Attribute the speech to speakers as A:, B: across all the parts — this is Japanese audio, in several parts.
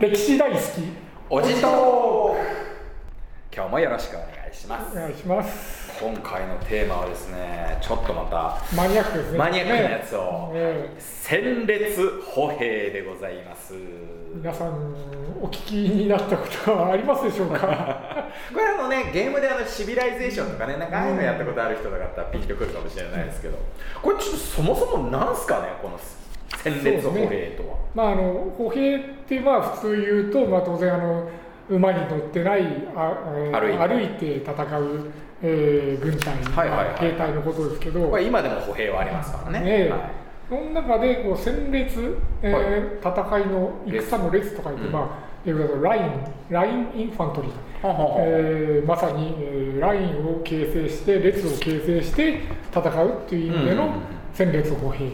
A: 歴史大好き
B: おじと。今日もよろしくお願いします。
A: お願いします。
B: 今回のテーマはですねちょっとまた
A: マニアックですね。
B: マニアックなやつを、
A: ね。
B: 戦列歩兵でございます。
A: 皆さんお聞きになったことはありますでしょうか？
B: これあのねゲームであのシビライゼーションとかねなんかああいうのやったことある人だったらピンとくるかもしれないですけど。これちょっとそもそもなんすかねこの戦列歩兵とは、
A: まああの歩兵ってまあ普通言うと、まあ、当然あの馬に乗ってないあ、えー
B: 歩いて。
A: 戦う、えー軍隊、
B: はいはいはい。
A: 兵隊のことですけど、
B: これ今でも歩兵はありますからね。
A: ね
B: はい。
A: その中でこう戦列、えー
B: はい。
A: 戦いの戦の列とか言って、
B: うん。
A: まあ英語だとラインラインインファントリー、
B: ははは
A: えーまさに、えーラインを形成して列を形成して戦うっていう意味での
B: うんうんうん。
A: 戦列歩兵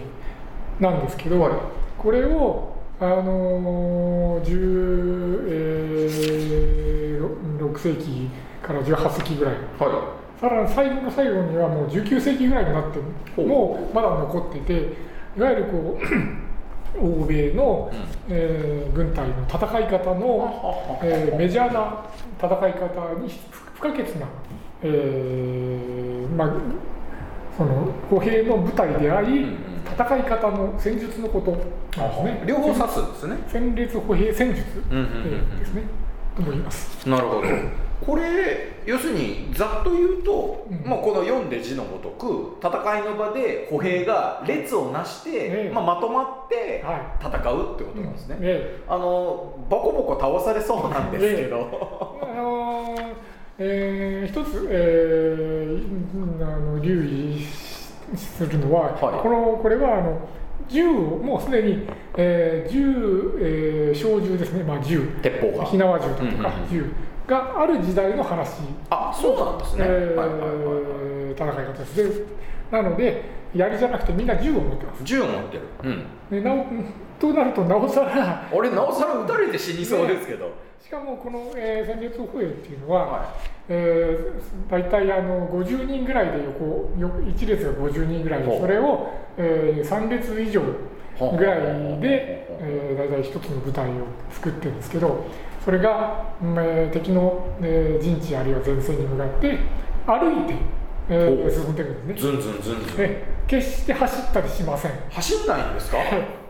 A: なんですけど、
B: はい。
A: これをあのー10えー6世紀から18世紀ぐらい。
B: は
A: さらに最後の最後にはもう19世紀ぐらいになってもまだ残っていていわゆるこう 欧米の、
B: うん。
A: えー軍隊の戦い方の、えーメジャーな戦い方に不可欠な、えーまあ、その歩兵の部隊であり、
B: うんうん
A: 戦い方の戦術のこと。なん。ですね。
B: 両方指すんですね。
A: 戦列歩兵戦術、ですね。とも言います。
B: なるほど。これ要するにざっと言うと、
A: うん。
B: まあ、この読んで字のごとく戦いの場で歩兵が列をなして、
A: ええ。
B: まあ、まとまって
A: は
B: 戦うってことなんですね、
A: え
B: あのボコボコ倒されそうなんですけど、
A: あのーえー一つ、えーうんあの留意するのは、
B: はい。
A: このこれはあの銃をもうすでに、えー銃、えー小銃ですね、まあ、銃。
B: 鉄砲が。
A: 火縄銃だとか、銃がある時代の話、
B: あそうなんですね、
A: えー戦い方です。でなので槍じゃなくてみんな銃を持ってます。
B: 銃を持ってる、うん、
A: でなおとなるとなおさら
B: 俺なおさら撃たれて死にそうですけど、
A: しかもこの、えー戦列歩兵っていうのは、
B: は
A: えー、大体あの50人ぐらいで横よ1列が50人ぐらいでそれを、えー、3列以上ぐらいで、えー、大体一つの部隊を作ってるんですけどそれが、うんえー敵の、えー陣地あるいは前線に向かって歩いて、えー進んでいくんですね。
B: ズンズンズンズン。
A: で決して走ったりしません。
B: 走んないんですか？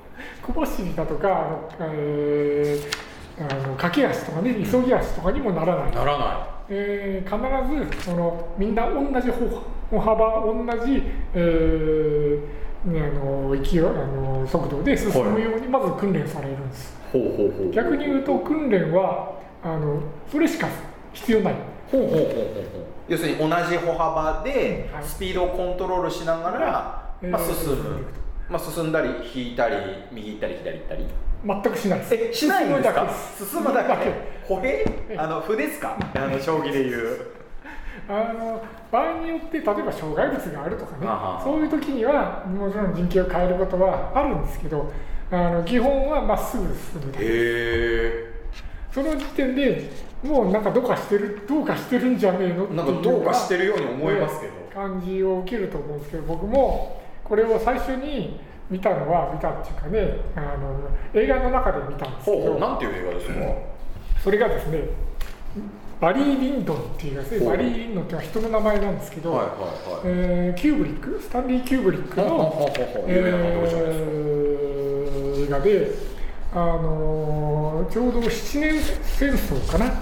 A: 小走りだとかあの、えーあの駆け足とかね急ぎ足とかにもならない、
B: ならな
A: えー必ずそのみんな同じ歩歩幅同じ、えーあの勢いあの速度で進むようにまず訓練されるんです、
B: いほうほうほう。
A: 逆に言うと訓練はあのそれしか必要ない。
B: ほうほうほうほう要するに同じ歩幅で
A: はい。
B: スピードをコントロールしながら、
A: えー
B: まあ、進む、まあ、進んだり引いたり右行ったり左行ったり
A: 全くしないです。
B: えしないんですか？
A: 進むだけ
B: 進むだけ歩兵？
A: え
B: あの歩ですか？あの将棋でいう。
A: あの場合によって例えば障害物があるとかね。そういう時にはもちろん陣形を変えることはあるんですけどあの基本はまっすぐ進むだけ
B: へえ。
A: その時点でもうなんかどうかしてるどうかしてるんじゃねえのって
B: なん
A: いう
B: かどうかしてるように思いますけど。
A: 感じを受けると思うんですけど僕もこれを最初に見たのは見たっていうかねあの映画の中で見たんですけど
B: うなんていう映画ですか？
A: それがですねバリー・リンドンっていうやつでバリー・リンドンっていうのは人の名前なんですけど、
B: はいはいはい。
A: えーキューブリック？スタンリー・キューブリックの、映画で、あのーちょうど7年戦争かな、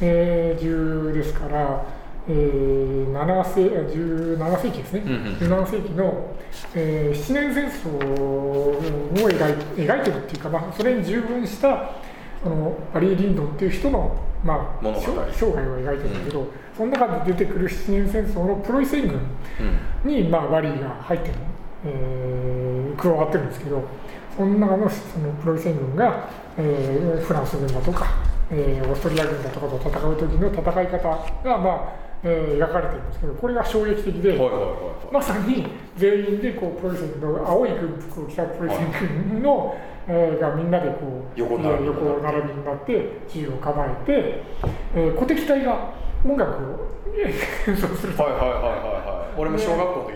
A: えー、中ですから、えー、7世あ17世紀ですね、
B: うんうん。
A: 17世紀の、えー、7年戦争を描い描いてるっていうか、まあ、それに従軍したそのバリー・リンドンっていう人の、まあ、生生涯を描いてるんだけど、その中で出てくる7年戦争のプロイセン軍
B: うん。
A: に、まあ、バリーが入ってる、えー加わってるんですけどその中のそのプロイセン軍が、えーフランス軍だとか、えーオーストリア軍だとかと戦う時の戦い方が、まあえー、描かれてるんですけどこれが衝撃的で、
B: はいはいはいはい、
A: まさに全員でこうプロレスの青い軍服を着たプロレス軍の、はい、えー、がみんなでこう
B: 横並び
A: 横並びになって銃を構えて、えー、小敵隊が音楽を演奏する
B: はいはいはいはいはい。俺も小学校の時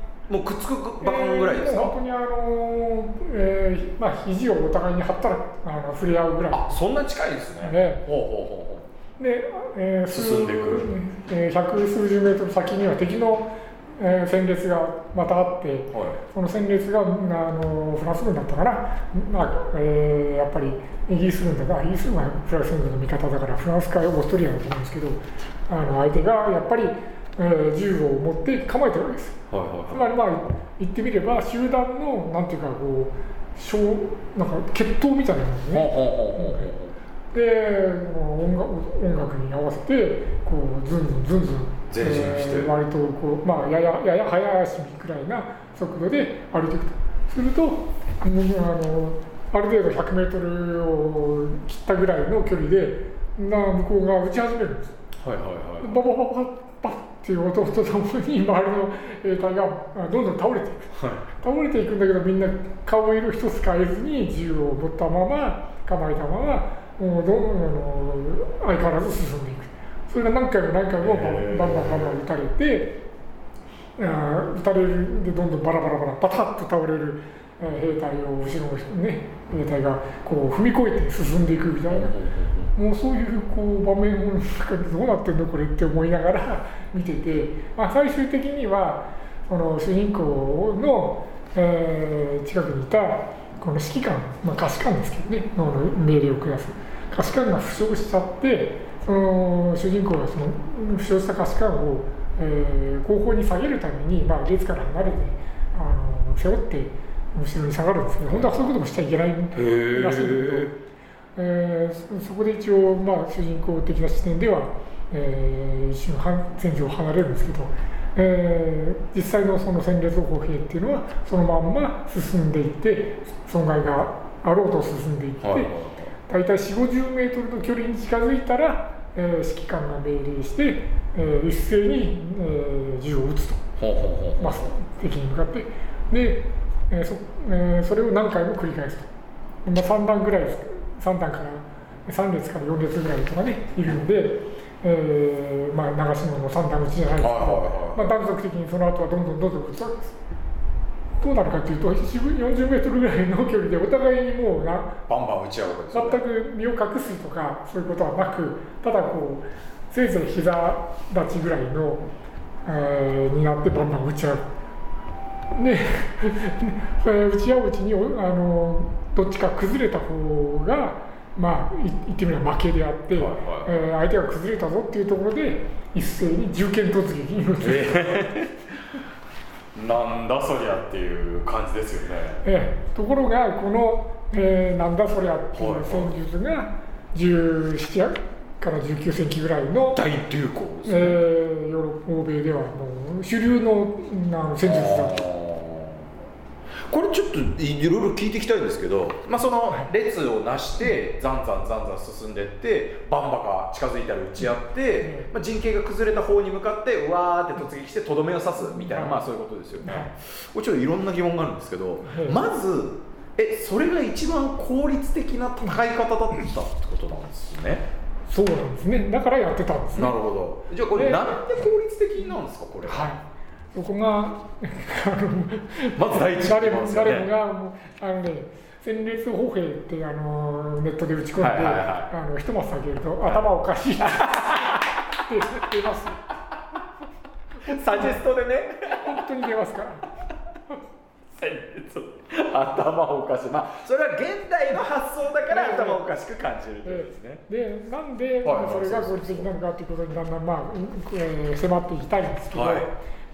B: もうくっつくばかんぐらいですか、
A: えー本当にあの、えーまあ肘をお互いに張ったらあの触れ合うぐらい。
B: あそんな近いですね。
A: ね。
B: ほうほうほ
A: で、えー数
B: 進んでいく。
A: えー百数十メートル先には敵の、えー戦列がまたあって、
B: はい。
A: その戦列があのフランス軍だったかな、まあえーやっぱりイギリス軍だからイギリス軍はフランス軍の味方だからフランスかオーストリアだと思うんですけどあの相手がやっぱり、えー銃を持って構えてるわけです。
B: はい
A: つまりまあ言ってみれば集団のなんていうかこう小なんか決闘みたいなものですね。
B: ほうほうほうほうほ
A: で音楽音楽に合わせてこうズンズンズンズン。
B: 前進して。
A: えー割とこう、まあ、やややや早足くらいな速度で歩いていくと。するとうんあのある程度100メートルを切ったぐらいの距離でな向こうが打ち始めるんです。
B: うはいはいはい。
A: ババババっていう音とともに周りの兵隊があどんどん倒れていく。
B: はい。
A: 倒れていくんだけどみんな顔色一つ変えずに銃を持ったまま構えたままもうどんあの相変わらず進んでいく。それが何回も何回もバンバンバンバン撃たれてあー撃たれるでどんどんバラバラバラバタッと倒れるえー兵隊を後ろのね兵隊がこう踏み越えて進んでいくみたいな。もうそういうこう場面の中でどうなってんのこれって思いながら 見てて、まあ、最終的にはその主人公の、えー近くにいたこの指揮官、まあ、下士官ですけどねの命令を下す下士官が負傷しちゃってその主人公がその負傷した下士官を、えー後方に下げるために、まあ、列から離れてあの背負って後ろに下がるんですけど本当はそういうこともしちゃいけないらしいんだけど。えーそそこで一応、まあ、主人公的な視点では、えー一瞬半戦場を離れるんですけど、えー実際のその戦列歩兵っていうのはそのまんま進んでいって損害があろうと進んでいって、
B: はい
A: 大体4 5 0メートルの距離に近づいたら、えー指揮官が命令して、えー一斉に、えー銃を撃つと。敵に向かって。で、えーそえーそれを何回も繰り返すと、まあ、3段ぐらいです。3段から3列から4列ぐらいとかねいるので、えーまあ、長篠の3段打ちじゃないですけど、まあ、断続的にその後はどんどんどんどん打つわけです。どうなるかというと40メートルぐらいの距離でお互いにもうな
B: バンバン打ち合うわけですよね。
A: 全く身を隠すとかそういうことはなくただこうせいぜい膝立ちぐらいの、えーになってバンバン打ち合うでえー打ち合ううちにおあのどっちか崩れた方がまあい言ってみれば負けであって、
B: はいはい。
A: えー相手が崩れたぞっていうところで一斉に銃剣突撃に
B: えー。なんだそりゃっていう感じですよね。
A: ええ。ところがこの、えーなんだそりゃっていう戦術が17から19世紀ぐらいの、
B: 大流行ですね、
A: えーヨーロッ欧米ではもう主流のあの戦術だと。
B: これちょっといろいろ聞いていきたいんですけど、まあ、その列をなしてざんざんざんざん進んでいってバンバが近づいたら撃ち合って、まあ、陣形が崩れた方に向かってうわーって突撃してとどめを刺すみたいな、まあそういうことですよね、
A: はい
B: これちょっといろんな疑問があるんですけど、
A: い
B: まずえそれが一番効率的な戦い方だったってことなんですね、
A: そうなんですね。だからやってたんですね。
B: なるほど。じゃあこれ
A: で
B: なんで効率的なんですかこれ。
A: はい。そこが
B: まず第一に
A: 誰も誰もがもうあのね戦列歩兵ってあのネットで打ち込んで、
B: はいはいは
A: あの一マス下げると頭おかしいって出ます。
B: サジェストでね。
A: 本当に出ますから。
B: 頭おかしい。まあそれは現代の発想だから頭おかしく感じるということですね、
A: でなんで
B: はいはい。
A: それが合理的なのかということにだんだん、まあえー迫っていきたいんですけど、
B: はい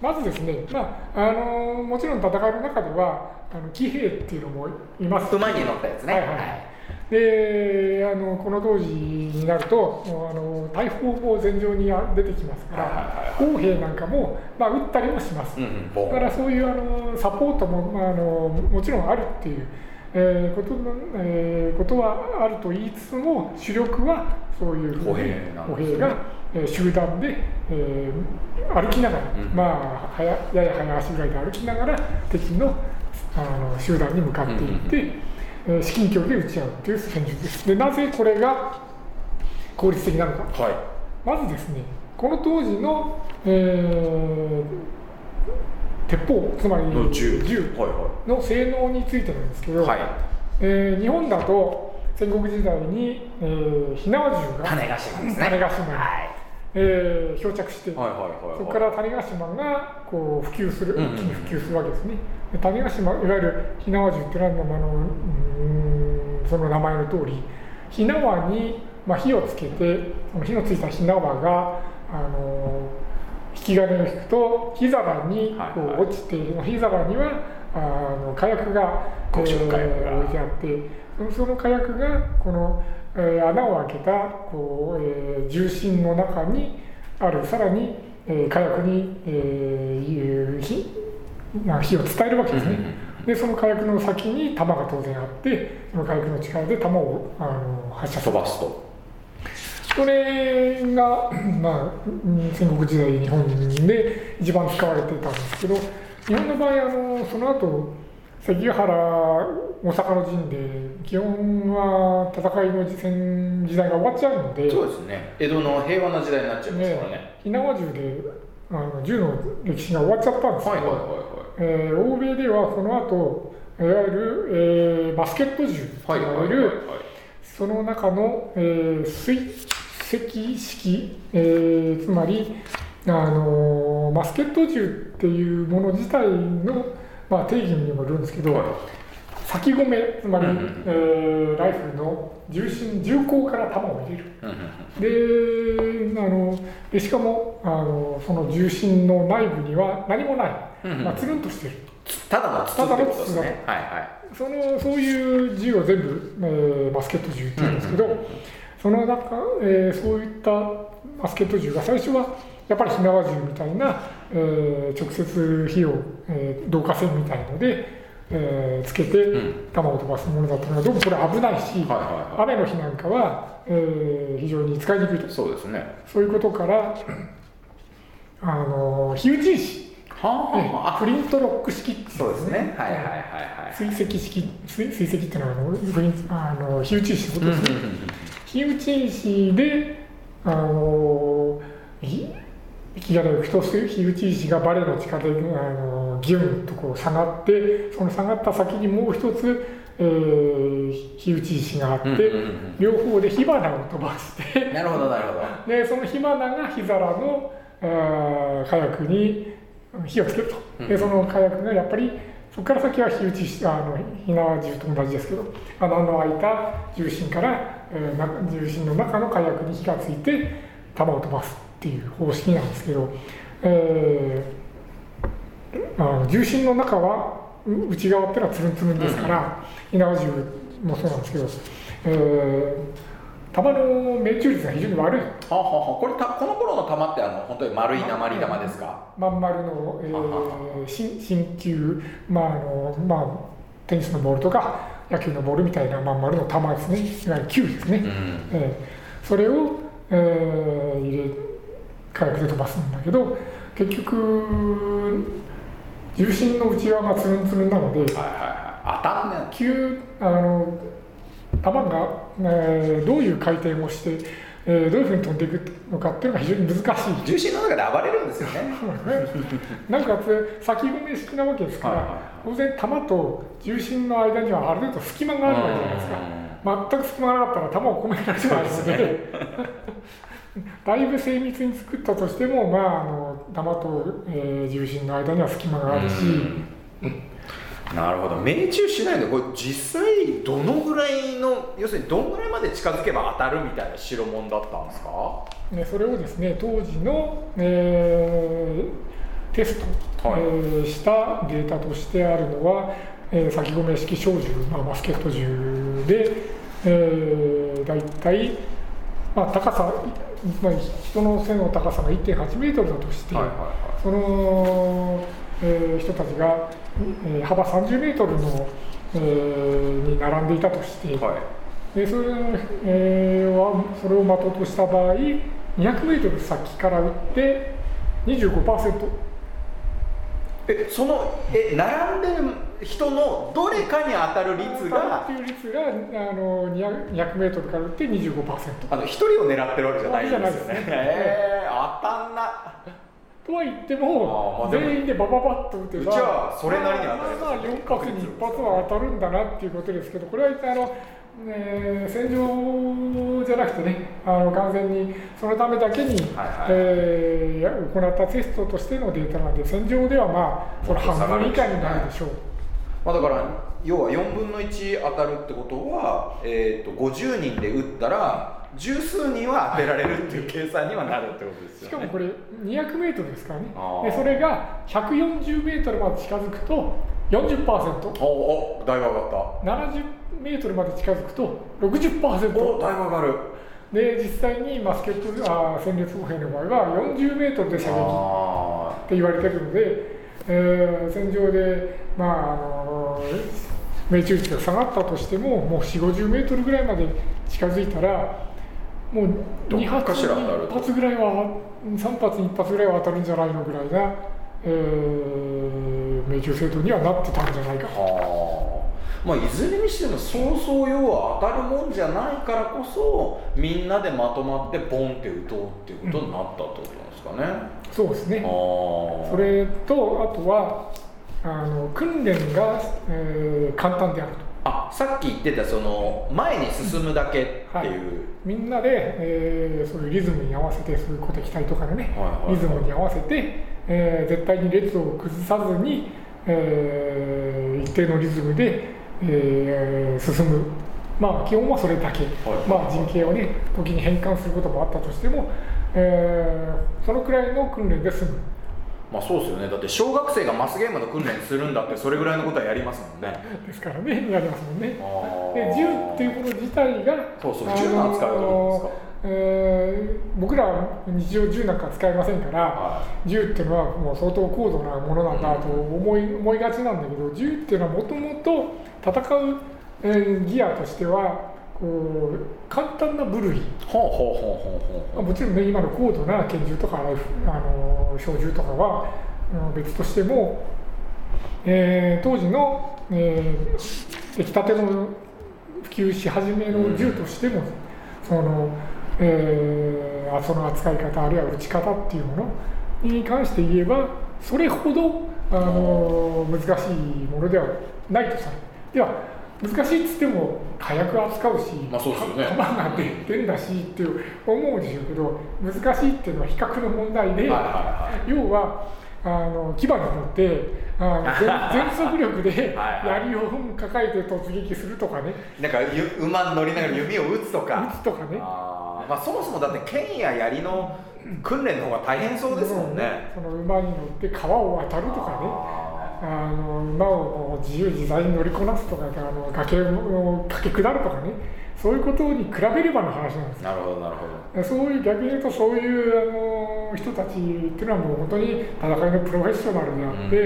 A: まずですね、まああのもちろん戦いの中ではあの騎兵っていうのもいます。
B: 馬に乗ったやつね。
A: はいはい。
B: はい。
A: であのこの当時になるとあの大砲も戦場に出てきますから砲兵なんかも、まあ、撃ったりもします、うんうん、だからそういうあのサポートも、まあ、あのもちろんあるっていう。えー、ことのえー、ことはあると言いつつも主力はそういう歩兵歩兵が、えー、集団で、えー、歩きながら、うん、まあはややや早足ぐらいで歩きながら敵のあの集団に向かっていって、うんえー、至近距離で撃ち合うという戦術です。でなぜこれが効率的なのか、はい、まずですねこの当時の、えー鉄砲つまり銃。の性能についてなんですけど、はい、えー、日本だと戦国時代に、えー、火縄銃が
B: 種子島です
A: ね。種子島に、はいえー、漂着して、はいはいはいはい、そこから種子島がこう普及する、一気に普及するわけですね。で種子島いわゆる火縄銃っていうのはあのうんその名前の通り火縄に、まあ、火をつけてその火のついた火縄があの引き金を引くと火皿にこう落ちて、はいはい、火皿にはあの火薬が、
B: えー、置
A: いてあってその火薬がこの、えー、穴を開けたこう、えー、重心の中にあるさらに、えー、火薬に、えー、火火を伝えるわけですね。でその火薬の先に弾が当然あってその火薬の力で弾をあの発射
B: する。飛ばすと。
A: それが、まあ、戦国時代日本で一番使われてたんですけど日本の場合あのその後関ヶ原大阪の陣で基本は戦いの時代が終わっちゃうので
B: そうですね。江戸の平和な時代になっちゃいますからね。
A: 火縄銃であの銃の歴史が終わっちゃったんですけど、はいはいはいはい。えー、欧米ではこの後いわゆる、えー、バスケット銃といわれる、その中の、えー、水石式、えー、つまりあのバスケット銃っていうもの自体の、まあ、定義にもよるんですけど、はい、先込めつまり、うんうん、えー、ライフルの重心銃口から弾を入れる、であのでしかもあのその重心の内部には何もない、うんうん、まあ、つるんとしてる。
B: ただの筒ってことですね。はいはい。
A: そのそういう銃を全部、えー、バスケット銃って言うんですけど、その中、えー、そういったバスケット銃が最初はやっぱり火縄銃みたいな、えー、直接火を、えー、導火線みたいので、えー、つけて弾を飛ばすものだったのがどうもこれ危ないし、雨の日なんかは、えー、非常に使いにくいと。
B: そうですね。
A: そういうことからあの火打ち石。はあ、プリントロック式って
B: そうですね。はいはいはい
A: はい。追跡式追跡っていうのはあのプリンあの火打ち石ってことですね。火打ち石であの息が行くと火打ち石がバレの地下であのギュンとこう下がってその下がった先にもう一つ、えー、火打ち石があって、両方で火花を飛ばして
B: なるほどなるほど。
A: でその火花が火皿のあ火薬に火をつけると、でその火薬がやっぱりそこから先は火打ちあの火縄銃と同じですけど穴の開いた重心から、えー、重心の中の火薬に火がついて弾を飛ばすっていう方式なんですけど、えー、あの重心の中は内側ってのはつるんつるんですから、火縄銃もそうなんですけど、えー玉の命中率が非常に悪い。
B: はははこれたこの頃の玉ってあの本当に丸い鉛玉ですか？
A: まん丸の、えー、新新球まああのまあテニスのボールとか野球のボールみたいなまん丸の玉ですね。いわゆる球ですね。うん、えー、それを、えー、入れ火薬で飛ばすんだけど結局重心の内側がつるんつるんなので、はいはい
B: はい、当たんね
A: 球あの弾が、えー、どういう回転をして、えー、どういうふうに飛んでいくのかっていうのが非常に難しい。
B: 重心の中で暴れるんですよね。
A: なんか先込め式なわけですから、はいはい、当然弾と重心の間にはある程度隙間があるわけじゃないですか全く隙間がなかったら弾を込められないので だいぶ精密に作ったとしても、まあ、あの弾と、えー、重心の間には隙間があるし、
B: なるほど。命中しないでこれ実際どのぐらいの要するにどのぐらいまで近づけば当たるみたいな代物だったんですか、
A: ね、それをですね当時の、えー、テスト、はい、えー、したデータとしてあるのは、えー、先込め式小銃、まあ、バスケット銃で、えー、大体、まあ、高さ、まあ、人の背の高さが1.8メートルだとして、はいはいはい、その、えー、人たちが、えー、幅30メートルの、えー、に並んでいたとして、はい、でそれ,、えー、はそれを的とした場合200メートル先から打って25%。
B: えそのえ並んでる人のどれかに当たる率が
A: っていう率があの 200, 200メートルから打って25%
B: あの一人を狙ってるわけじゃないんですよね。えー、当たんな。
A: とは言っても、全員でバババッと打てば
B: じゃあそれなりに当たる、
A: まあ、まあ4発に1発は当たるんだなっていうことですけどこれはあのえー、戦場じゃなくてねあの完全にそのためだけに、はいはい、えー、行ったテストとしてのデータなんで戦場ではまあその半分以下になるでしょう、
B: まあ、だから要は4分の1当たるってことは、えーと、50人で打ったら十数人は当てられるっていう計算にはなるってことですよ、ね、
A: しかもこれ200メートルですからね。でそれが140メートルまで近づくと40%
B: おおだいぶ上がった。
A: 70メートルまで近づくと60%
B: おだいぶ上がる。
A: で実際にマスケットあ戦列歩兵の場合は40メートルで射撃って言われてるので、えー、戦場でまああの命中率が下がったとしてももう4 5 0メートルぐらいまで近づいたらもう2発に1発ぐらいは3発に1発ぐらいは当たるんじゃないのぐらいな、えー、命中精度にはなってたんじゃないかと。
B: まあ、いずれにしてもそうそう要は当たるもんじゃないからこそみんなでまとまってボンって打とうっていうことになったってことなんですかね。
A: うん、そうですねそれとあとはあの訓練が、えー、簡単であると。
B: あさっき言ってたその前に進むだけっていう、はい、
A: みんなで、えー、そういうリズムに合わせてそういう小敵隊とかのね、リズムに合わせて、えー、絶対に列を崩さずに、えー、一定のリズムでえー、進む、まあ、基本はそれだけ、はい、まあ、陣形をね時に変換することもあったとしても、えー、そのくらいの訓練で済む。
B: まあそうですよね。だって小学生がマスゲームの訓練するんだってそれぐらいのことはやりますもんね。
A: ですからねやりますもんね。で銃っていうこと自体が
B: そうそう銃の扱いはどうですか？
A: えー、僕ら日常銃なんか使いませんから、はい、銃っていうのはもう相当高度なものなんだと思い,、思いがちなんだけど銃っていうのはもともと戦う、えー、ギアとしてはこう簡単な部類。もちろんね今の高度な拳銃とかあの小銃とかは別としても、えー、当時の、えー、出来たての普及し始めの銃としても、うん、その、えー、その扱い方あるいは撃ち方っていうものに関して言えばそれほどあの難しいものではないとされる。では難しいっつっても火薬扱うし、
B: まあそうですよね、
A: 弾が出てんだしっていう思うでしょうけど難しいっていうのは比較の問題で、要はあの牙に乗ってあの 全速力で槍を抱えて突撃するとかね。
B: なんか馬に乗りながら弓を打つとか。
A: 打つとかね。
B: あ、まあ、そもそもだって剣や槍の訓練の方が大変そうですもんね、
A: その馬に乗って川を渡るとかねあの馬を自由自在に乗りこなすとかあの崖を駆け下るとかね。そういうことに比べればの話なんです
B: なるほどなるほど。
A: そういう逆に言うとそういうあの人たちっていうのはもう本当に戦いのプロフェッショナルであって、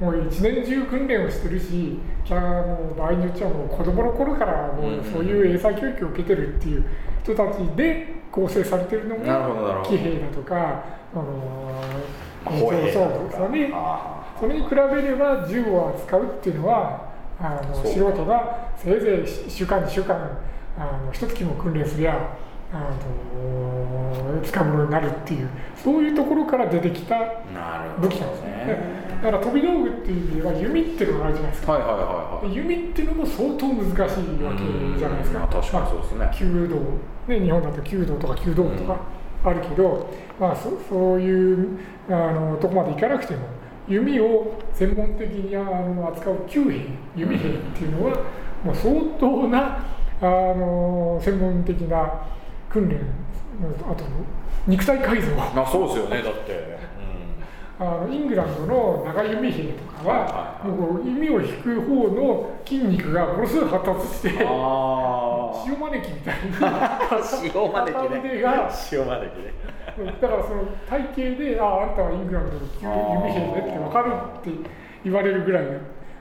A: うん、もう一年中訓練をしてるしじゃあもう場合によっちゃもう子供の頃からもうそういう英才教育を受けてるっていう人たちで構成されてるのが騎兵だとかあの
B: 歩兵だとか。
A: ねそれに比べれば銃を扱うっていうのはあの素人がせいぜい1週間2週間あの一月も訓練すりゃあの使うものになるっていうそういうところから出てきた武器なんですね。だから飛び道具っていう意味では弓っていうのがあるじゃないですか、はいはいはいはい、弓っていうのも相当難しいわけじゃないですか、
B: 確かにそうですね、
A: 弓道、ね、日本だと弓道とか弓道部とかあるけど、まあ、そそういうあのとこまでいかなくても弓を専門的にあの扱う弓兵弓兵っていうのはもう相当なあの専門的な訓練あと肉体改造。
B: あそうですよねだって、
A: あのイングランドの長弓兵とかは、
B: はい。はいはい
A: もう弓を引く方の筋肉がものすごい発達して
B: あ
A: 塩招きみたいな
B: 塩招き
A: 片
B: ね
A: 腕が
B: 塩招きね。
A: だからその体型で、ああ、あんたはイングランドの弓兵ねって分かるって言われるぐらい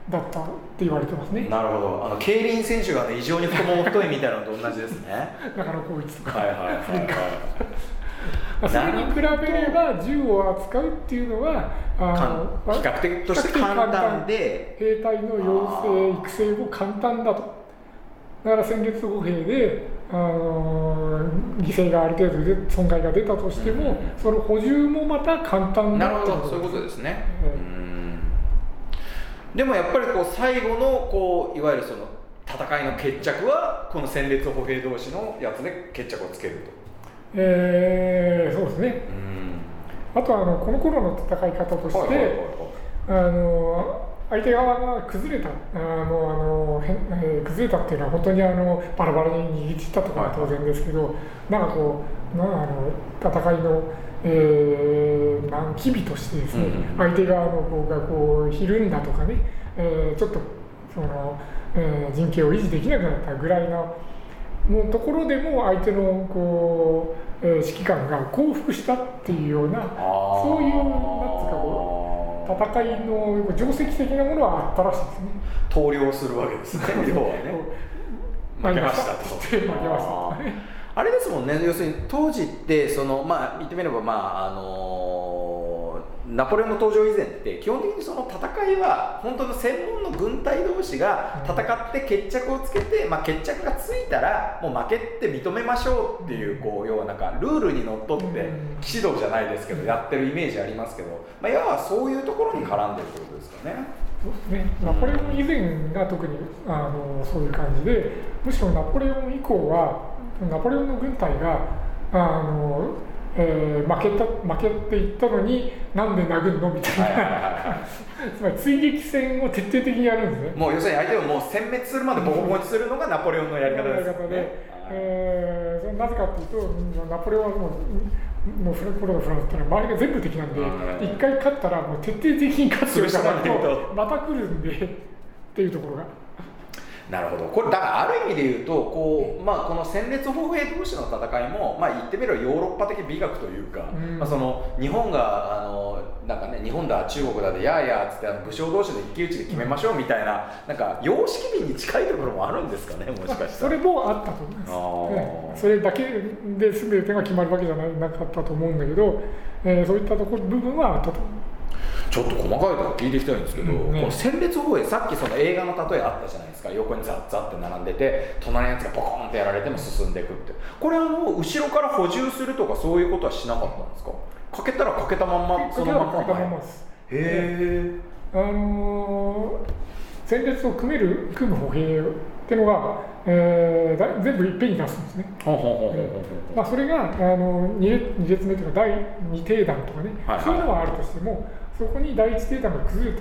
A: だったって言われてますね。
B: なるほど。あの競輪選手がね異常に太もも太いみたいなのと同じですね。
A: だからこいつとか。
B: はいはいはい
A: それに比べれば銃を扱うっていうのはあの
B: 比較的として簡単で。
A: 兵隊の養成育成も簡単だと。だから戦列歩兵で、あの犠牲がある程度で損害が出たとしても、
B: うん。
A: その補充もまた簡単
B: な
A: だって
B: るほど。そういうことですね、
A: う
B: うん。でもやっぱりこう最後のこういわゆるその戦いの決着はこの戦列歩兵同士のやつで決着をつけると
A: えーそうですね。
B: うん。
A: あとはあのこの頃の戦い方として、
B: はいはいはいはい。
A: あの相手側が崩れたあのあの、えー崩れたっていうのは本当にあのバラバラに逃げ散ったとかは当然ですけど、なんかこうなあの戦いの、えー、なん機微としてですね、
B: うんうん。
A: 相手側の方がこうひるんだとかね、えーちょっとその、えー陣形を維持できなくなったぐらいののところでも相手のこう、えー指揮官が降伏したっていうようなそういうなんつうかこう戦いの定石的なものはあったらしいですね。
B: 投了するわけですね。要はね。負けましたと。
A: 負けました。
B: あれですもんね。要するに当時ってそのまあ言ってみればまああのナポレオンの登場以前って基本的にその戦いは本当の専門の軍隊同士が戦って決着をつけて、まあ、決着がついたらもう負けって認めましょうっていうこう要はなんかルールにのっとって
A: うん
B: 騎士道じゃないですけどやってるイメージありますけど、まあ、要はそういうところに絡んでるってことですかね。
A: ね、ナポレオン以前が特にあのそういう感じでむしろナポレオン以降はナポレオンの軍隊があの、えー負けた負けていったのになんで殴るのみたいな
B: はい
A: つまり追撃戦を徹底的にやるんですね。
B: もう要するに相手をもう殲滅するまでボコボコにするのがナポレオンのやり方ですよね。
A: えーそれなぜかというとうんナポレオンはもううんもうフランのフランスってのは周りが全部敵なんで
B: うん
A: 一回勝ったらもう徹底的に勝ってるか
B: 潰しとかない
A: ら
B: と
A: また来るんでっていうところが。
B: なるほど。これだからある意味で言うとこう、まあ、この戦列歩兵同士の戦いも、まあ、言ってみればヨーロッパ的美学というか、
A: うん。
B: まあ、その日本があのなんか、ね、日本だ中国だでやーやーっつってあの武将同士で一騎打ちで決めましょうみたいななんか様式美に近いところもあるんですかねもしかした
A: そ
B: ら。
A: れもあったと思います、
B: あー。
A: ええそれだけで全てが決まるわけじゃななかったと思うんだけど、えーそういったところ部分はあったと。思う
B: ちょっと細かいところ聞いていきたいんですけど、
A: うん。ね
B: この戦列歩兵さっきその映画の例えあったじゃないですか。横にザッザッって並んでて隣のやつがポコーンってやられても進んでいくって。これあの後ろから補充するとかそういうことはしなかったんですか？かけたらかけたまんまそのまんま。
A: かけたままです。
B: へえ
A: あのー戦列を組める組む歩兵っていうのが、えーだ全部いっぺんに出すんですね、
B: ほんほんほんほんほん
A: まあ、それがあの 2, 列二列目とか第2艇団とかね、
B: はいはい。
A: そういうのはあるとしてもそこに第1艇団が崩れ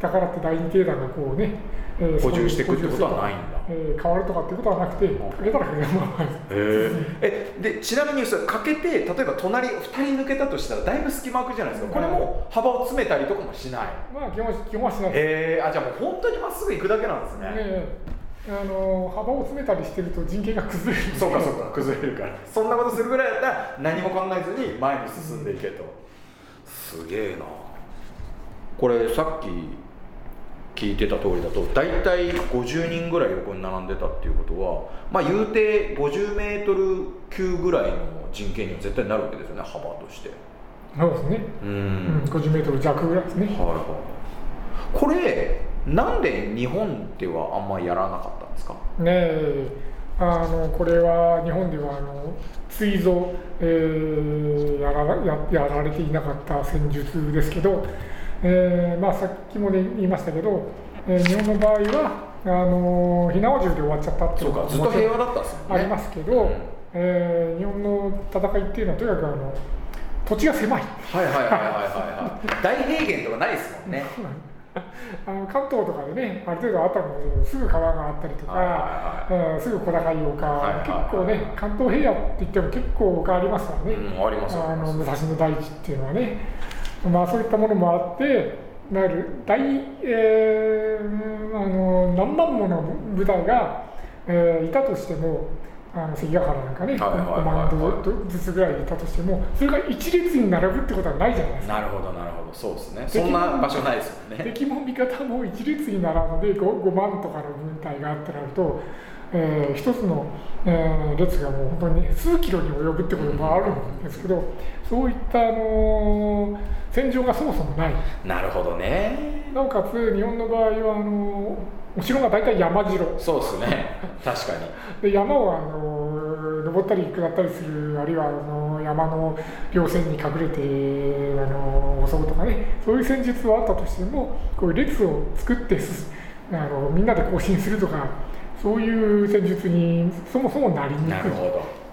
A: たからって第2艇団がこうね、えー
B: 補充していくってことはないんだ。
A: えー変わるとかってことはなくて、かけたらかけたま。
B: えでちなみにそれかけて例えば隣2人抜けたとしたらだいぶ隙間空くじゃないですか。これも幅を詰めたりとかもしない。
A: まあ基本は基本はしない。
B: えあじゃあもう本当にまっすぐ行くだけなんですね、
A: ええ。あの幅を詰めたりしてると人形が崩れる。
B: そうかそうか崩れるから。そんなことするぐらいだったら何も考えずに前に進んでいけと、すげえなこれさっき聞いてた通りだと大体50人ぐらい横に並んでたっていうことはまあ言うて50メートル級ぐらいの陣形には絶対なるわけですよね幅として。
A: そうですね、
B: う
A: うん。ん、50メートル弱ぐらいですね。
B: はいはい。これなんで日本ではあんまやらなかったんですか？
A: ねえあのこれは日本ではあの追蔵、えーやらややられていなかった戦術ですけど、えーまあ、さっきも、ね、言いましたけど、えー日本の場合はあの火縄銃で終わっちゃったっていのが
B: そううかずっと平和だったね。
A: ありますけど、
B: うん。
A: えー日本の戦いっていうのはとにかくあの土地が狭い。
B: はいはいはいはいはいはい。大平原とかないですもんね。
A: あの関東とかでね、ある程度あったんだけど、すぐ川があったりとか、
B: はい
A: うんすぐ小高い丘、
B: はいはいはい
A: 結構ね、関東平野って言っても結構丘ありますからね、
B: うんありますあります。
A: あの武蔵野大地っていうのはね、まあ、そういったものもあっていわゆる大、えー、あの何万もの部隊が、えー、いたとしてもあの関ヶ原なんかね、5万度ずつぐらいいたとしても、それが一列に並ぶってことはないじゃないですか。
B: なるほど、なるほど、そうですね。そんな場所ないですよね。
A: 敵も味方も一列に並んで 5, 5万とかの軍隊があってなると、えー、一つの、えー、列がもう本当に、ね、数キロに及ぶってこともあるんですけど、そういった、あのー、戦場がそもそもない。
B: なるほどね。
A: なおかつ、日本の場合はあのーお城が大体山城。
B: そうですね。確かに。
A: で山をあの登ったり下ったりするあるいはあの山の稜線に隠れてあの襲うとかね。そういう戦術はあったとしてもこういう列を作ってあのみんなで行進するとかそういう戦術にそもそもなりにくい。なるほど。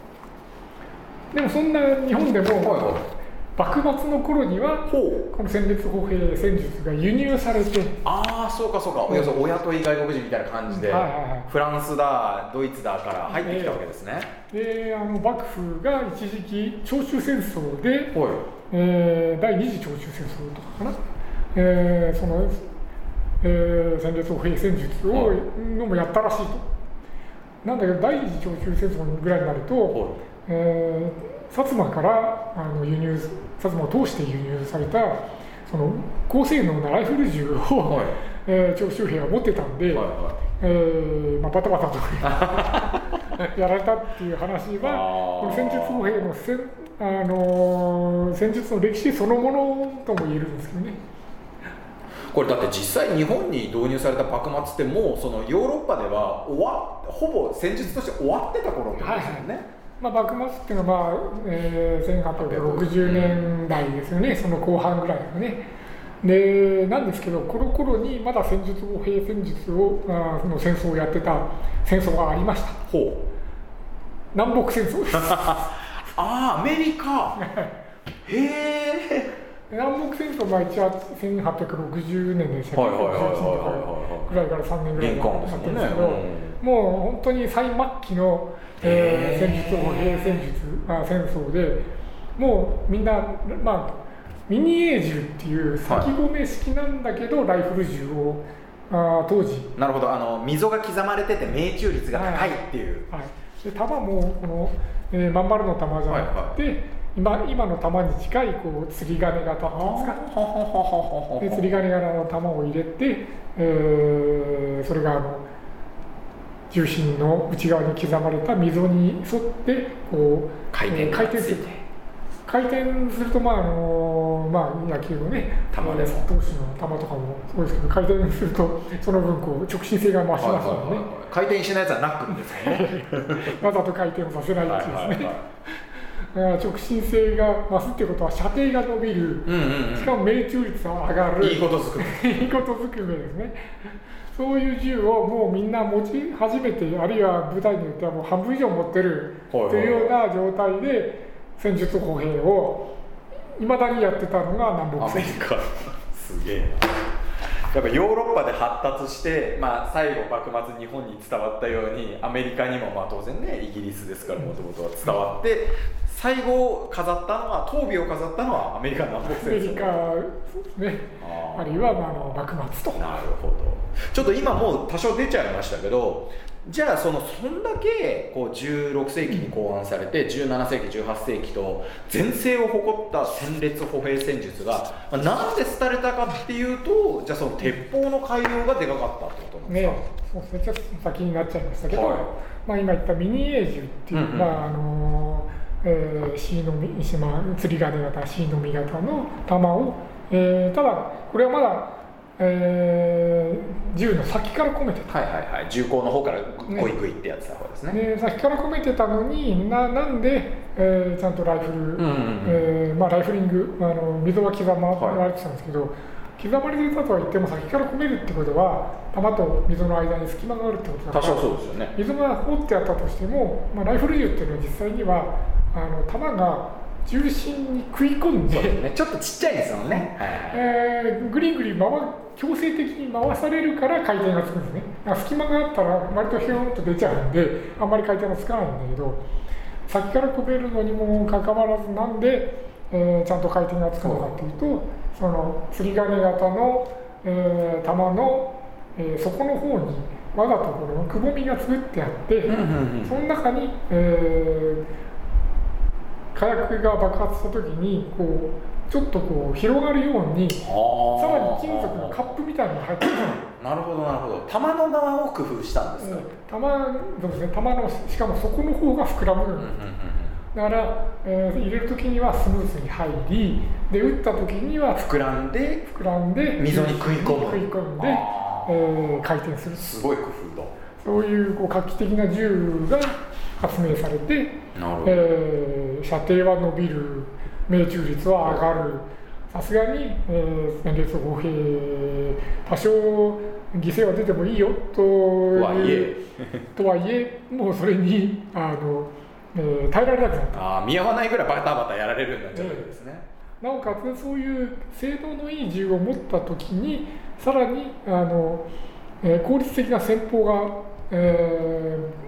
A: でもそんな日本でも、幕末の頃にはこの戦列歩兵戦術が輸入されて
B: ああそうかそうか。およそ親とい外国人みたいな感じで、はいはいはい、フランスだドイツだから入ってきたわけですね、
A: であの幕府が一時期長州戦争で、えー、第二次長州戦争とかかな、えー、その、えー、戦列歩兵戦術をのもやったらしいと。なんだけど第二次長州戦争ぐらいになると、えー薩摩からあの輸入薩摩を通して輸入されたその高性能なライフル銃を、はい、えー、徴集兵は持ってたんで、はいはい、えー、まあ、バタバタと やられたっていう話はこの戦術歩兵の戦,、あのー、戦術の歴史そのものとも言えるんですけどね。
B: これだって実際日本に導入された幕末ってもうそのヨーロッパでは終わほぼ戦術として終わってた頃ってことですよね。はいはい
A: まあ、幕末っていうのは、まあえー、1860年代ですよね、その後半ぐらいですね。でなんですけど、この頃にまだ戦術を、兵戦術をあその戦争をやってた戦争がありました。ほう南北戦争です。
B: ああ、アメリカへえ。
A: 南北戦争は一応1860年でしたけ？ど、ぐらいから3年ぐらいやってるんですけど、もう本当に最末期のえー、戦術歩兵戦術あ戦争でもうみんなまあミニエー銃っていう先込め式なんだけど、はい、ライフル銃をあ当時。
B: なるほど。あの溝が刻まれてて命中率が高いっていう、
A: はい、はい、で弾もこの、えー、まん丸の弾じゃなくて、はいはい、今今の弾に近いこう釣り鐘型っていうんですかで釣り鐘型の弾を入れて、えー、それがあの重心の内側に刻まれた溝に沿ってこう
B: 回転,、
A: 回転する。回転するとまああのまあ野球のね
B: 球で
A: も。投手の球とかもそうですけど回転するとその分こう直進性が増しますのでね、
B: 回転しないやつはナックルですよね。
A: わざと回転をさせないっていうですね、直進性が増すっていうことは射程が伸びる、うんうんうん、しかも命中率が上がる。
B: いいことずく
A: めいいことずくめですね。そういう銃をもうみんな持ち始めてあるいは部隊によってはもう半分以上持ってる。というような状態で戦術歩兵をいまだにやってたのが南北戦。争
B: すげえやっぱヨーロッパで発達して、まあ、最後幕末日本に伝わったようにアメリカにもまあ当然ねイギリスですからもともとは伝わって、最後飾ったのは頭尾を飾ったのはアメリカ南北戦争。アメリカ
A: ね。あるいはまああの幕末と。
B: なるほど。ちょっと今もう多少出ちゃいましたけどじゃあそのそんだけこう16世紀に考案されて17世紀18世紀と全盛を誇った戦列歩兵戦術が、まあ、なんで廃れたかっていうとじゃあその鉄砲の改良がでかかったってことなんですか、ね、
A: そうですね。ちょっと先になっちゃいましたけど、はい、まあ、今言ったミニエージュっていう、うんうん、まああのえー、C のみ島釣り鐘型 C の実型の弾を、えー、ただこれはまだえー、銃の先から込めて
B: た。はいはいはい。銃口の方からグイグイってやつた方ですね。
A: ね。先から込めてたのにななんで、えー、ちゃんとライフル、うんうん、えー、まあ、ライフリングあの溝は刻まれてたんですけど、はい、刻まれてたとは言っても先から込めるってことは弾と溝の間に隙間があるってことだ
B: から多少そうですよね。
A: 溝が掘ってあったとしても、まあ、ライフル銃っていうのは実際にはあの弾が重心に食い込んで、
B: ね、ちょっとちっちゃいですもんね、はい
A: えー、ぐりぐり回強制的に回されるから回転がつくんですね。隙間があったら割とヒューンと出ちゃうんであんまり回転がつかないんだけど先から飛べるのにもかかわらずなんで、えー、ちゃんと回転がつくのかっていうとその釣り鐘型の、えー、弾の、えー、底の方にわざとこのくぼみが作ってあって、その中に、えー火薬が爆発した時にこうちょっとこう広がるようにさらに金属のカップみたいなのが入ってる
B: なるほどなるほど。玉の側を工夫したんですか、
A: 弾そうですね。弾のしかも底の方が膨らむ、だから、えー入れる時にはスムーズに入りで撃った時には
B: 膨らんで
A: 膨らんで
B: 溝に食い込む。
A: 食い込んで、えー回転する
B: すごい工夫と
A: そういうこう画期的な銃が発明されて、えー射程は伸びる命中率は上がる。さすがに、え列歩兵多少犠牲は出てもいいよと
B: はいえ。
A: とはいえ もうそれにあの、えー耐えられなくなった。
B: ああ見合わないぐらいバタバタやられるようになっですね、
A: なおかつそういう性能のいい銃を持った時にさらにあの、えー効率的な戦法が、えー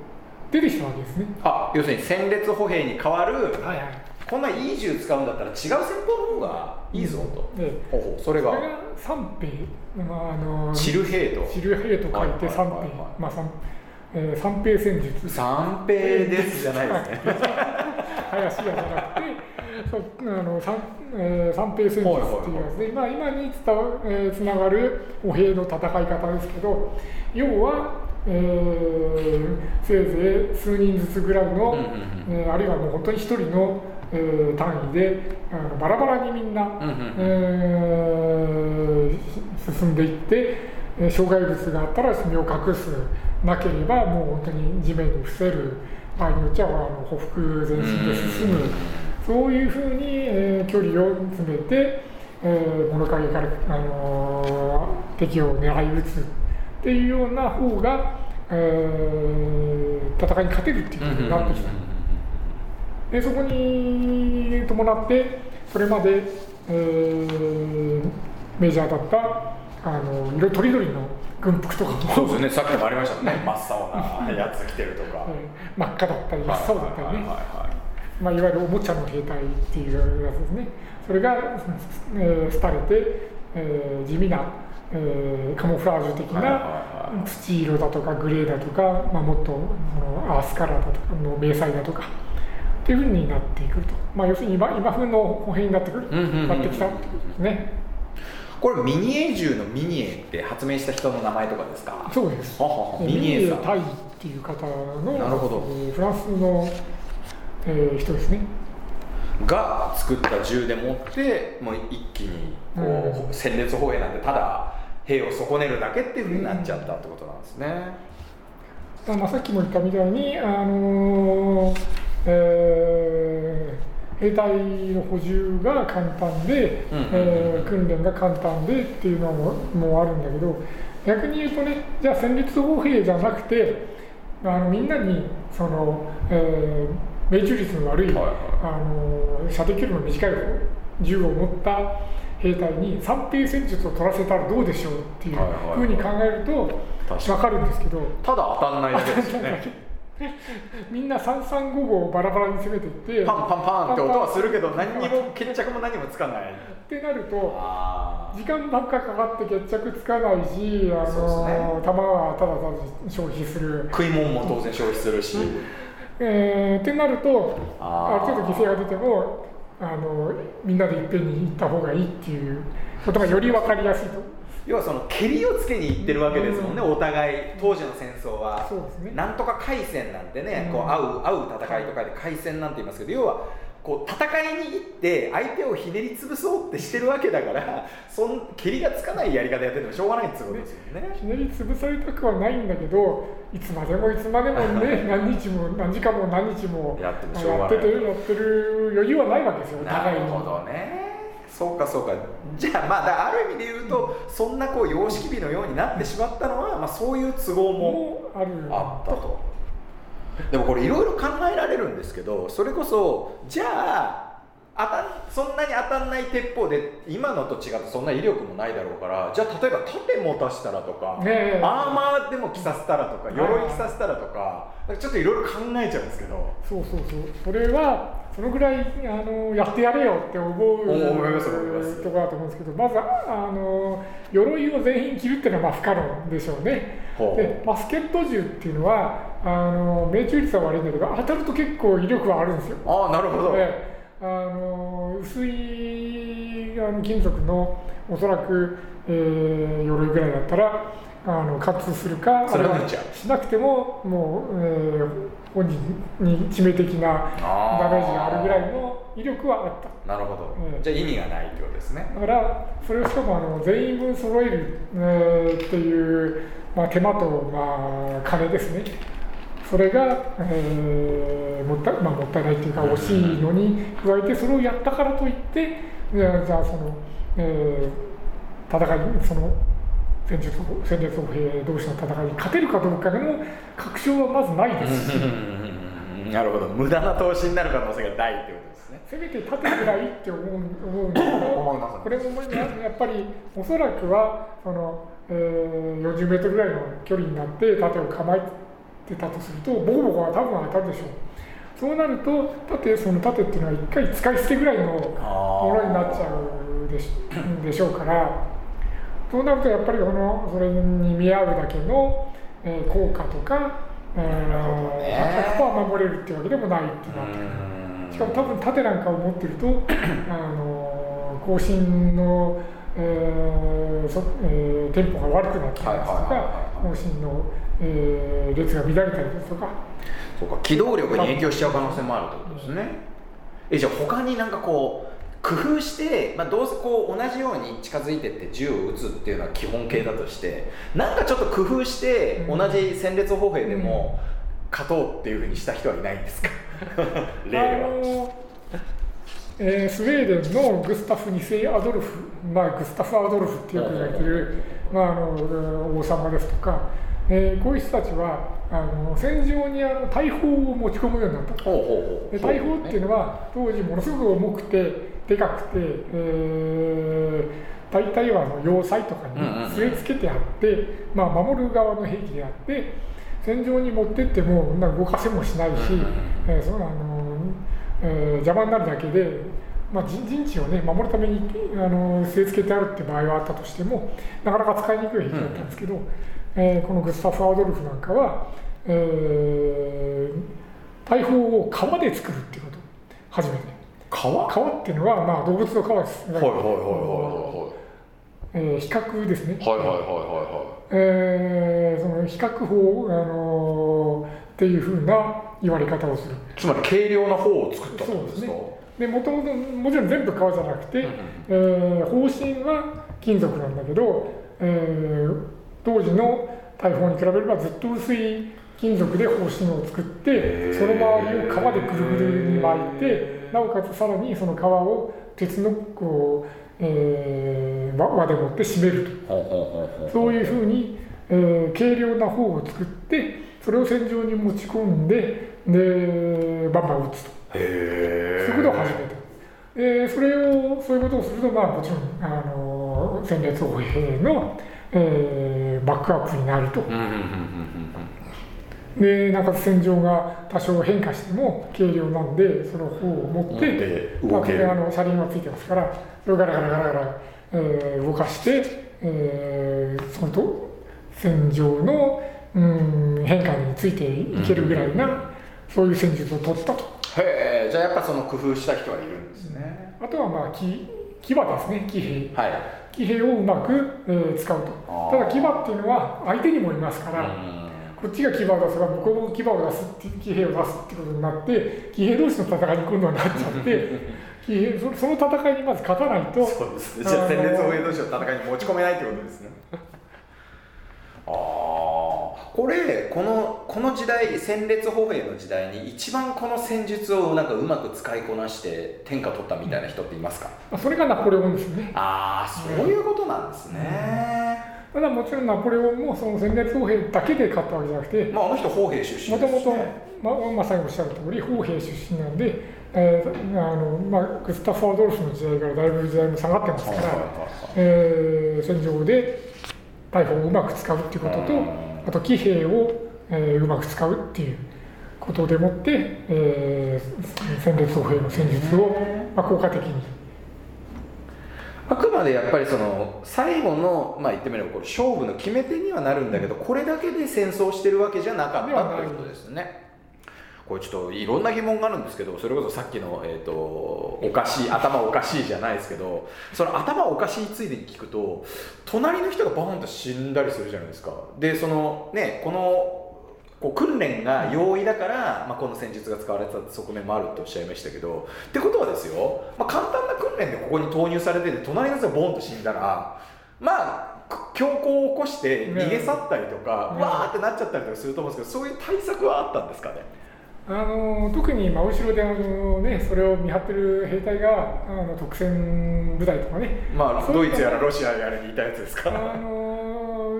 A: 出てきたわけですね。
B: あ要するに戦列歩兵に代わる
A: はいはい。
B: こんないい銃使うんだったら違う戦法の方がいいぞと、うほうそれが。
A: 三兵、まあ、あの
B: チル兵と。
A: チル兵と書いて三兵
B: はいはい
A: まあ三えー三兵戦術、
B: 三兵ですじゃないですね。
A: 林家じゃなくて、そうあの三えー三兵戦術っていうやつで、まあ今に伝わ、えーつながる歩兵の戦い方ですけど、要は。えーせいぜい数人ずつぐらいの、
B: うんうんうん。
A: えーあるいはもう本当に一人の、えー単位であのバラバラにみんな、
B: うんうんうん。
A: えー進んでいって、えー障害物があったら身を隠すなければもう本当に地面に伏せる。場合によってはあの歩幅前進で進む。そういうふうに、えー距離を詰めて、えー物陰から、あのー敵を狙い撃つっていうような方が、えー戦いに勝てるっていうことになってきた。でそこに伴ってそれまで、えーメジャーだったあの色とりどりの軍服とかも
B: そうですね。さっきもありましたね。真っ青なやつ着てるとか、
A: えー真っ赤だったり真っ青だったり。ね、まあ、いわゆるおもちゃの兵隊っていうやつですね。それが、えー廃れて、えー地味な、えーカモフラージュ的な
B: はい
A: 土色だとかグレーだとか、まあ、もっとそのアースカラーだとかの迷彩だとかっていうふうになってくると、まあ、要するに今今風の歩兵になってくる、
B: うんうんうんうん。
A: なってきたってことですね。
B: これミニエ銃のミニエって発明した人の名前とかですか？
A: そうです。ミ
B: ミニエさん。
A: タイっていう方の
B: なるほど。
A: えーフランスの、えー人ですね。
B: が作った銃でもってもう一気にこう、
A: うん。
B: 戦列歩兵なんてただ兵を損ねるだけっていうふうになっちゃったってことなんですね、
A: まあまあ、さっきも言ったみたいに、あのーえー兵隊の補充が簡単で、訓練が簡単でっていうのももあるんだけど逆に言うとねじゃあ戦列歩兵じゃなくてあのみんなにその、えー命中率の悪い、
B: はいはい。
A: あのー射程距離の短い銃を持った兵隊に三兵戦術を取らせたらどうでしょうっていうふうに考えると分かるんですけど。
B: ただ当たんないだけですよね。
A: みんな三三五五をバラバラに攻めていって
B: パンパンパンって音はするけど何にも決着も何もつかない。
A: ってなると
B: あ
A: 時間ばっかかかって決着つかないしあ
B: そうですね。
A: の弾はただただ消費する、
B: 食い物も当然消費するし、
A: えーってなると
B: あ
A: る程度犠牲が出てもあのみんなでいっぺんに行った方がいいっていうことがより分かりやすいと。
B: 要はその蹴りをつけにいってるわけですもんね、
A: うん。
B: お互い当時の戦争は。
A: そうですね。
B: なんとか海戦なんてね、
A: うん。
B: こう会う会う戦いとかで海戦なんて言いますけど要はこう戦いに行って相手をひねり潰そうってしてるわけだからそん蹴りがつかないやり方やっててもしょうがないってことですよね。
A: ひねり潰されたくはないんだけどいつまでもいつまでもね何日も何時間も何日も
B: やってもしょうが
A: や
B: ない。
A: っててやってる余裕はないわけですよお
B: な
A: 互いに。
B: るほどね。そうかそうか。じゃあまあだある意味で言うとそんなこう様式美のようになってしまったのは、まあ、そういう都合も
A: もある。
B: あったとでもこれいろいろ考えられるんですけどそれこそじゃあ当たんそんなに当たんない鉄砲で今のと違ってそんな威力もないだろうからじゃあ例えば盾持たしたらとか、アーマーでも着させたらとか鎧着させたらとかちょっといろいろ考えちゃうんですけど。
A: そうそうそう。それはそのぐらいあのやってやれよって思うところだと思うんですけどまずあの鎧を全員着るっていうのはまあ不可能でしょうね。でバスケット銃っていうのはあの命中率は悪いんだけど当たると結構威力はあるんですよ。
B: ああなるほど、
A: ええあの薄いあの金属のおそらく、えー鎧ぐらいだったらあの貫通するかあるい
B: 抜いちゃう。
A: しなくてももう、えー本人に致命的なダメージがあるぐらいの威力はあった。
B: なるほど、
A: ええ
B: じゃあ意味がないってことですね。
A: だからそれをしかもあの全員分揃える、えーっていう、まあ、手間と、まあ、金ですねそれが、えーもったまあ、もったいないっていうか惜しいのに加えてそれをやったからといってじゃあその、えー戦いその戦術戦列歩兵同士の戦いに勝てるかどうかの確証はまずないですし。
B: なるほど。無駄な投資になる可能性がないってことですね。
A: せめて縦ぐらいって思う思うんで すけどこれもややっぱりおそらくはその、えー40メートルぐらいの距離になって盾を構えてたとするとボコボコは多分当たるでしょう。そうなると盾その盾っていうのは一回使い捨てぐらいのものになっちゃうでしでしょうから。そうなるとやっぱりこのそれに見合うだけの、えー効果とか、えー
B: ね。
A: 100%守れるっていうわけでもないっていうのがあってしかも多分盾なんかを持ってると、あの更新の、えーそえーテンポが悪くなったりとか
B: はい、
A: 更新の、えー列が乱れたりですとか、
B: そうか機動力に影響しちゃう可能性もあるってことですね。えじゃあ他になんかこう工夫して、まあ、どうせこう同じように近づいてって銃を撃つっていうのは基本形だとしてなんかちょっと工夫して
A: うん。
B: 同じ戦列歩兵でも勝とうっていうふうにした人はいないんですか？例
A: あ
B: は
A: のえースウェーデンのグスタフ2世アドルフ、まあ、グスタフ・アドルフってよく言われてる、まあ、あの王様ですとか、えーこういう人たちはあの戦場にあの大砲を持ち込むようになった。と。
B: ほうほうほう。
A: で大砲っていうのは当時ものすごく重くてでかくて、えー大体はあの要塞とかに
B: うんうんうん。
A: 据え付けてあって、まあ、守る側の兵器であって戦場に持ってってもな動かせもしないし、
B: うんうんうん。
A: えーそのあのえー邪魔になるだけで、まあ、陣陣地をね守るためにあの据え付けてあるって場合はあったとしてもなかなか使いにくい兵器だったんですけど、えーこのグスタフ・アドルフなんかは、えー大砲を革で作るっていうこと初めて。
B: 川？はい
A: 革っていうのは、まあ、動物の革です、
B: はいはいはい
A: えー比較ですね、
B: はいはいはいはいは
A: えーその比較法、あのーっていうふうな言われ方をする。
B: いつまり軽量な方を作ったってことですか？
A: でもともともちろん全部革じゃなくて、
B: うんうん。
A: えー方針は金属なんだけど、えー当時の大砲に比べればずっと薄い金属で方針を作って
B: ー
A: その周りを革でぐるぐるに巻いてなおかつさらにその皮を鉄のこう、えー輪輪で持って締めるとそういうふうに、えー軽量な砲を作ってそれを戦場に持ち込んででバンバン撃つと。そういうことを始めた。えーそれをそういうことをすると、まあ、もちろんあの戦列歩兵の、えーバックアップになると。で、なおかつ戦場が多少変化しても軽量なんで、その方を持って、
B: 持って
A: まあ、こ
B: 動ける
A: れあの車輪がついてますから、それをガラガラガラガラ、えー動かして、えーそのと戦場の、うん、変化についていけるぐらいな、そういう戦術を取ったと。
B: へえじゃあやっぱその工夫した人はいるんですね
A: あとはまあ騎騎馬ですね、騎兵。
B: はい
A: 騎兵をうまく、えー使うと。ただ騎馬っていうのは相手にもいますから、
B: うん。
A: こっちが騎馬を出せば向こうも騎馬を出すって騎兵を出すってことになって騎兵同士の戦いに今度はなっちゃって 騎兵そその戦いにまず勝たないと
B: そうですね。じゃあ戦列応援同士の戦いに持ち込めないってことですね。ああこれこのこの時代戦列歩兵の時代に一番この戦術をなんかうまく使いこなして天下取ったみたいな人っていますか、
A: まあそれがナポレオンですよね。
B: ああそういうことなんですね、
A: ただもちろんナポレオンもその戦列歩兵だけで勝ったわけじゃなくて
B: まああの人歩兵出身
A: もともとままさにおっしゃる通り歩兵出身なんで、えーあのまあ、グスタフ・アドルフの時代からだいぶ時代も下がってますから、えー戦場で大砲をうまく使うっていうことと、あと騎兵を、えーうまく使うっていうことでもって、えー戦列歩兵の戦術を、まあ、効果的に。
B: あくまでやっぱりその最後のまあ言ってみればこれ勝負の決め手にはなるんだけどこれだけで戦争してるわけじゃなかったっていうことですねこれちょっといろんな疑問があるんですけどそれこそさっきの、えー、とおかしい頭おかしいじゃないですけどその頭おかしいついでに聞くと隣の人がバーンと死んだりするじゃないですか。でそのねこのこう訓練が容易だから、まあ、この戦術が使われてた側面もあるっておっしゃいましたけどってことはですよ、まあ、簡単な訓練でここに投入されてて隣の人がボンと死んだらまあく強行を起こして逃げ去ったりとか、
A: ね
B: わーってなっちゃったりとかすると思うんですけどそういう対策はあったんですかね？
A: あの特に真後ろであの、ね、それを見張ってる兵隊があの特戦部隊とかね。
B: まあドイツやらロシアやらにいたやつですか
A: あの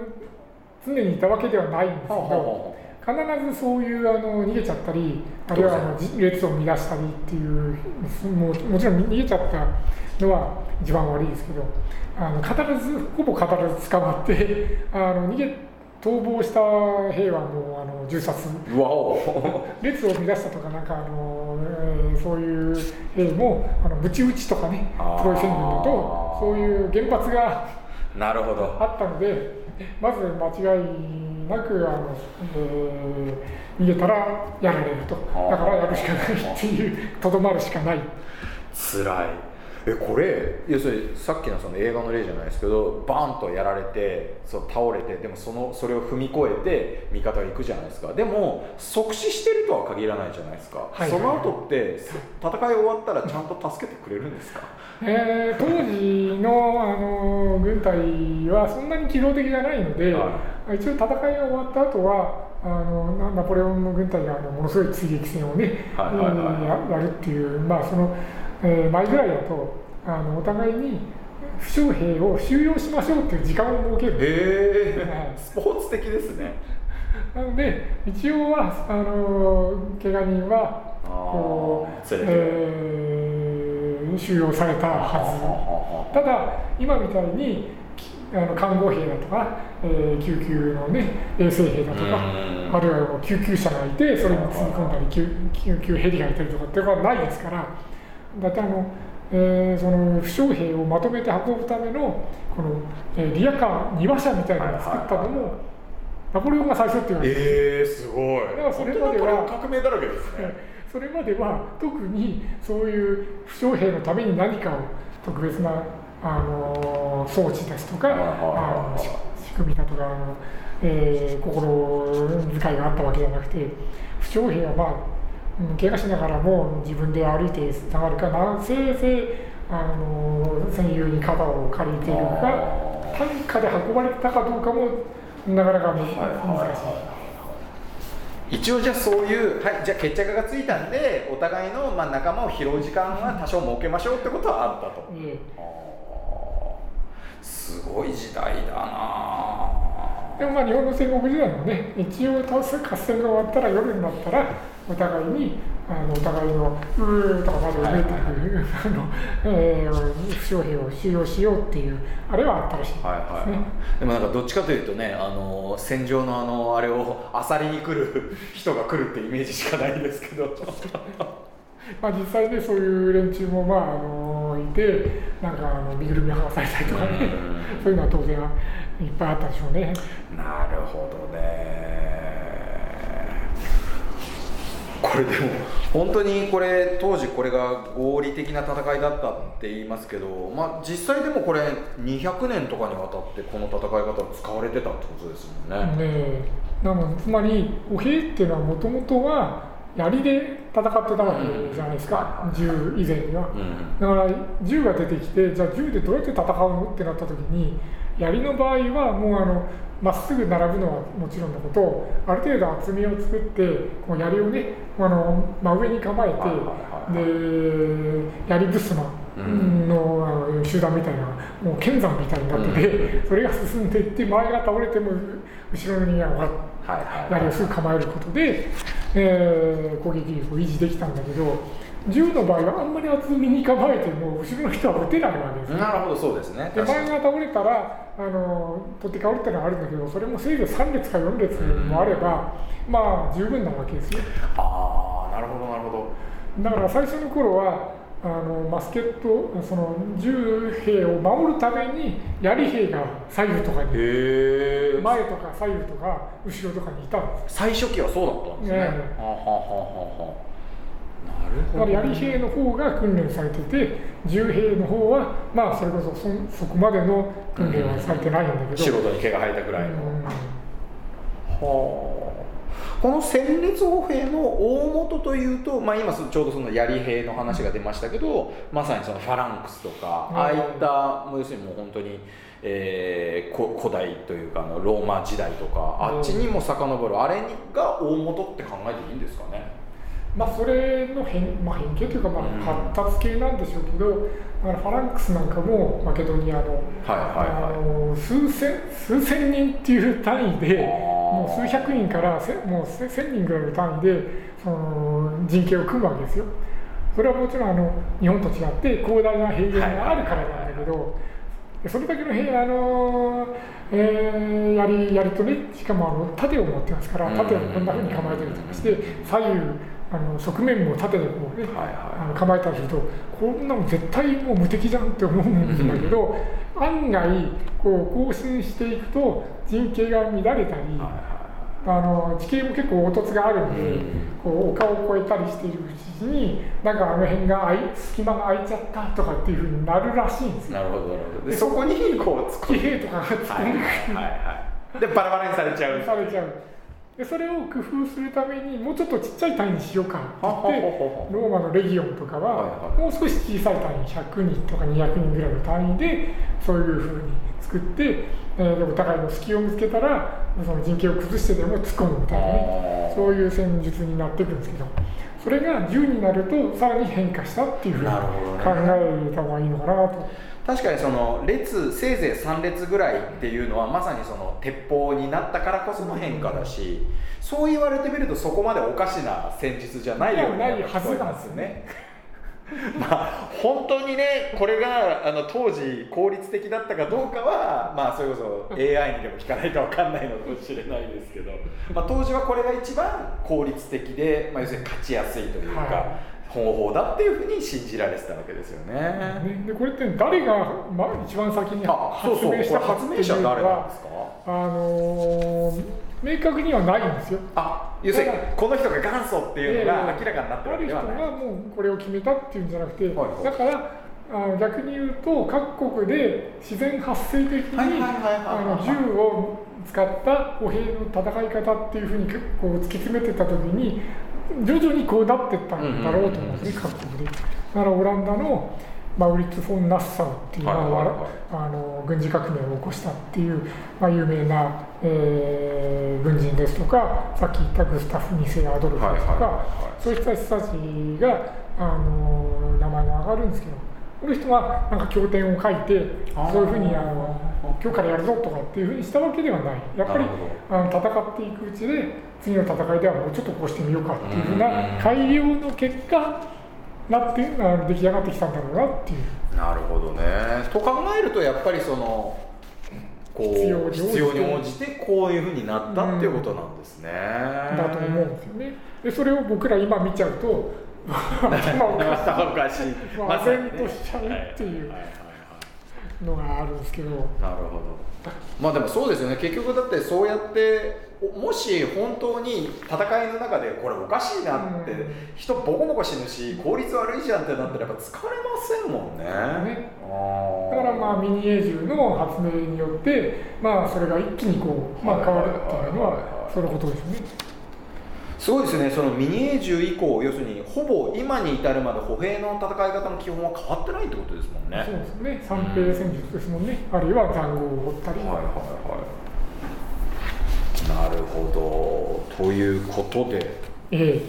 A: 常にいたわけではないんですけど必ずそういうあの逃げちゃったりあるいはあのじ列を乱したりっていうもうもちろん逃げちゃったのは一番悪いですけどあの必ずほぼ必ず捕まってあの逃げ逃亡した兵はもうあの銃殺。列を乱したとかなんかあの、えーそういう兵もあのムチ打ちとかねプロイセン軍だとそういう原発が
B: なるほど。
A: あったのでまず間違いなくあの、えー逃げたらやられると。だからやるしかないっていうとどまるしかない。
B: 辛いえこれ？要するにさっきのその映画の例じゃないですけどバーンとやられてそう倒れてでもそのそれを踏み越えて味方が行くじゃないですか。でも即死してるとは限らないじゃないですか、
A: はい。
B: その後って戦い終わったらちゃんと助けてくれるんですか？
A: えー当時のあの軍隊はそんなに機動的じゃないので、
B: は
A: 一応戦いが終わった後はあのナナポレオンの軍隊がものすごい追撃戦をね、
B: はいはいはい
A: やるっていう、まあそのえー前ぐらいだとあのお互いに負傷兵を収容しましょうっていう時間を設ける。
B: えスポーツ的ですね。
A: なので一応はあの怪我人はこう、えー収容されたはず。ただ今みたいにきあの看護兵だとか、えー救急のね衛生兵だとか
B: うん。
A: あるいは救急車がいてそれに積み込んだり救救急ヘリがいたりとかっていうことはないですからだってあの、えーその負傷兵をまとめて運ぶためのこの、えーリアカー2馬車みたいなのを作ったのもナポレオンが最初って言われてる。
B: えー、すごい。
A: だからそれまでは
B: 革命だらけですね。
A: それまでは特にそういう負傷兵のために何かを特別なあの装置ですとかあのし仕組みだとかあの、えー心遣いがあったわけじゃなくて負傷兵はまあうん怪我しながらも自分で歩いて下がるかなせいぜいあの戦友に肩を借りているか
B: あ
A: 担架で運ばれたかどうかもなかなか難しい。
B: はいはいはい。一応じゃあそういうはいじゃあ決着がついたんでお互いのまあ仲間を拾う時間は多少設けましょうってことはあったと、
A: ええ。
B: あー。すごい時代だな
A: でもまあ日本の戦国時代もね、一応合戦が終わったら夜になったら、お互いに、あのお互いのうーとかまで埋めてる、あのえー負傷兵を収容しようっていう、あれはあったらしいですね。
B: はいはいはい、でもなんかどっちかというとねあの戦場のあのあれを漁りに来る人が来るってイメージしかないですけど
A: まあ、実際ね、そういう連中も、まあ、あのいて、なんかあの身ぐるみ剥がされたりとかね、そういうのは当然いっぱいあったでしょうね。
B: なるほどねこれでも本当にこれ当時これが合理的な戦いだったって言いますけど、まあ、実際でもこれ200年とかにわたってこの戦い方が使われてたってことですもんね。
A: ねなのでつまり歩兵っていうのはもともとは槍で戦ってたわけじゃないですか、銃以前には。
B: うん。
A: だから銃が出てきてじゃあ銃でどうやって戦うのってなった時に槍の場合はもうあのまっすぐ並ぶのはもちろんのことある程度厚みを作ってこう槍をねあの真上に構えてで槍ブスマ
B: うん
A: のあの集団みたいなもう剣山みたいになってて、それが進ん。でいって前が倒れても後ろの人間がわっ
B: はいはい
A: 槍をすぐ構えることで、えー攻撃力を維持できたん。だけど銃の場合はあん。まり厚みに構えても後ろの人は撃てないわけですよ
B: なるほどそうですね
A: で前が倒れたらあの取って代わるっていうのはあるん。だけどそれもせいぜい3列か4列もあれば、まあ十分なわけですよ
B: ああなるほどなるほど
A: だから最初の頃はあのマスケットその銃兵を守るために槍兵が左右とかに前とか左右とか後ろとかにいたんです。
B: 最初期はそうだったんですね。
A: ね
B: はあはあはなるほど
A: だから槍兵の方が訓練されてて銃兵の方はまあそれこそそそこまでの訓練はされてないんだけど、
B: 仕事に毛が生えたぐらいの、
A: うん。
B: はあこの戦列歩兵の大元というと、まあ、今ちょうどその槍兵の話が出ましたけどまさにそのファランクスとか、
A: うん。
B: ああいったもう要するにもう本当に、えーこ古代というかあのローマ時代とかあっちにも遡る。あれが大元って考えていいんですかね？
A: まあそれの変,、まあ、変形というかま
B: うん
A: あ発達系なんでしょうけど、だからファランクスなんかもマケドニアのあの数千数千人っていう単位でもう数百人からせもうせ千人ぐらいの単位でその陣形を組むわけですよ。それはもちろんあの日本と違って広大な平原があるからなんだけど、でそれだけの平あの、えー、槍槍とねしかもあの盾を持ってますから
B: うん
A: 盾をこんなふうに構えたりとかして左右あの側面も盾でこうね、
B: はいはい。
A: あの構えたりするとこんなの絶対もう無敵じゃんって思うんだけど案外こう更新していくと陣形が乱れたり、あの地形も結構凹凸があるんで、
B: うん。
A: こう丘を越えたりしているうちになんかあの辺が空い隙間が空いちゃったとかっていうふうになるらしいんですよ。
B: なるほどなるほど。でそこにこう突っ込んで
A: 騎兵とかがんでくる
B: はいはい。でバラバラにされちゃう。
A: されちゃうでそれを工夫するためにもうちょっとちっちゃい単位にしようかってってローマのレギオンとかはもう少し小さい単位100人とか200人ぐらいの単位でそういうふうに作って、えーお互いの隙を見つけたらその陣形を崩してでも突っ込むみたいなねそういう戦術になっていくんですけどそれが10になるとさらに変化したっていうふうに考えた方がいいのかなと。
B: 確かにその列せいぜい3列ぐらいっていうのはまさにその鉄砲になったからこその変化だしそう言われてみるとそこまでおかしな戦術じゃないように
A: ないはずなんですすよね
B: ね。まあ本当にねこれがあの当時効率的だったかどうかはまあそれこそ AI にでも聞かないと分かんないのかもしれないですけど、まあ、当時はこれが一番効率的で、まあ、要するに勝ちやすいというか、
A: は
B: 方法だっていうふうに信じられてたわけですよね。
A: ね、でこれって誰が、まあ、一番先に発明したかっていう
B: これ発明者
A: の
B: 誰なん
A: は
B: ですか？
A: あのー明確にはないんですよ。
B: あ要するにこの人が元祖っていうのが明らかになってるわ
A: ある人
B: けではない、
A: がもうこれを決めたっていうんじゃなくて、
B: はいはい。
A: だからあの逆に言うと各国で自然発生的に銃を使った歩兵の戦い方っていうふうに結構突き詰めてた時に徐々にこうなってったんだろうと思うんですね、各国で。だからオランダのマウリッツ・フォン・ナッサウっていうあの軍事革命を起こしたっていう、まあ、有名な、えー軍人ですとかさっき言ったグスタフ・ニセ・アドルフですとか、そういう人たちがあの名前が上がるんですけどこの人はなんか経典を書いてそういうふうにあの今日からやるぞとかっていうふうにしたわけではない。やっぱりあの戦っていくうちで次の戦いではもうちょっとこうしてみようかっていうふうな
B: うん
A: 改良の結果なってあの出来上がってきたんだろうなっていう。
B: なるほどね。と考えるとやっぱりそのこう
A: 必要に応じて。
B: 必要に応じてこういうふうになったっていうことなんですね、
A: だと思うんですよね。でそれを僕ら今見ちゃうと頭おかしい
B: 頭おかしい
A: まあ
B: まさにね
A: 唖然としちゃうっていうのがあるんですけど。
B: なるほどまあでもそうですよね結局だってそうやってもし本当に戦いの中でこれおかしいなって、人ボコボコ死ぬし効率悪いじゃんってなったらやっぱ疲れませんもんね
A: ねだからまあミニエー銃の発明によって、まあ、それが一気にこう、まあ、変わるっていうの
B: はいはいはいは
A: はいそのことですね。
B: すごいですね。そのミニエー銃以降要するにほぼ今に至るまで歩兵の戦い方の基本は変わってないってことですもんね。
A: そうですね。三平戦術ですもんね。あるいは塹壕を掘ったり。
B: はいはいはい。なるほど。ということで。
A: ええ。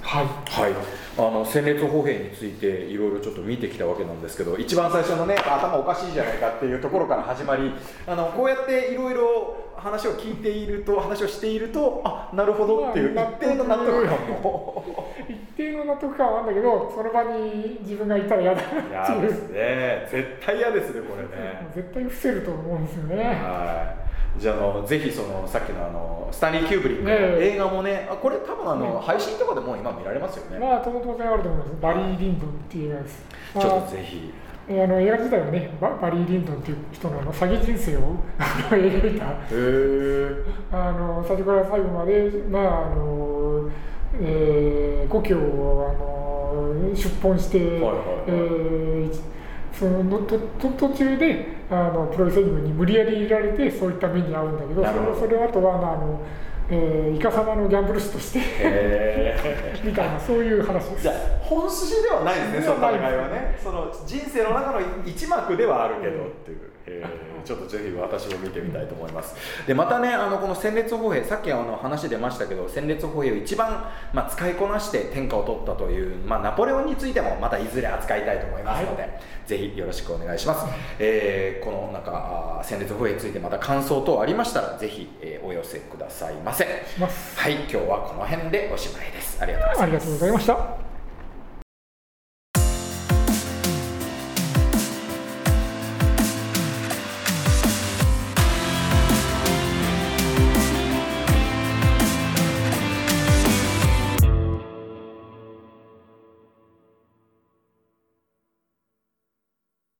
A: はい、
B: はい、あの戦列歩兵についていろいろちょっと見てきたわけなんですけど一番最初のね頭おかしいじゃないかっていうところから始まりあのこうやっていろいろ話を聞いていると話をしているとあなるほどっていう一定の納得感も
A: 一定の納得感はあるんだけどその場に自分がいたら嫌だなっていう。
B: 嫌ですね。絶対嫌ですねこれね。
A: 絶対伏せると思うんですよね。
B: はい。じゃああのぜひそのさっきのあのスタンリー・キューブリックの
A: ね
B: 映画もねあこれ多分あの、
A: ね
B: 配信とかでもう今見られますよね、
A: まあ当然あると思います。バリー・リンドンっていうやつ。
B: ちょっ
A: ま
B: とぜひ。
A: ああの映画自体はねババリー・リンドンっていう人のあの詐欺人生を あの描いた。あの最初から最後まで、まああのえー故郷をあの出奔して、
B: はいはいはい。
A: えーそののとと途中であのプロレスリングに無理やり入れられてそういった目に遭うんだけどそれそれをあとはあの、えー、イカ様のギャンブル師として
B: へ
A: みたいなそういう話です。
B: じゃあ本筋ではないですねその戦いはね。その人生の中の一幕ではあるけどっていう、えーちょっとぜひ私も見てみたいと思います。でまたねあのこの戦列歩兵さっきあの話出ましたけど戦列歩兵を一番、まあ、使いこなして天下を取ったという、まあ、ナポレオンについてもまたいずれ扱いたいと思いますので、ぜひよろしくお願いします、えーこのなんか戦列歩兵についてまた感想等ありましたらぜひ、えーお寄せくださいませ。はい今日はこの辺でおしまいです。ありがとうございます。
A: ありがとうございました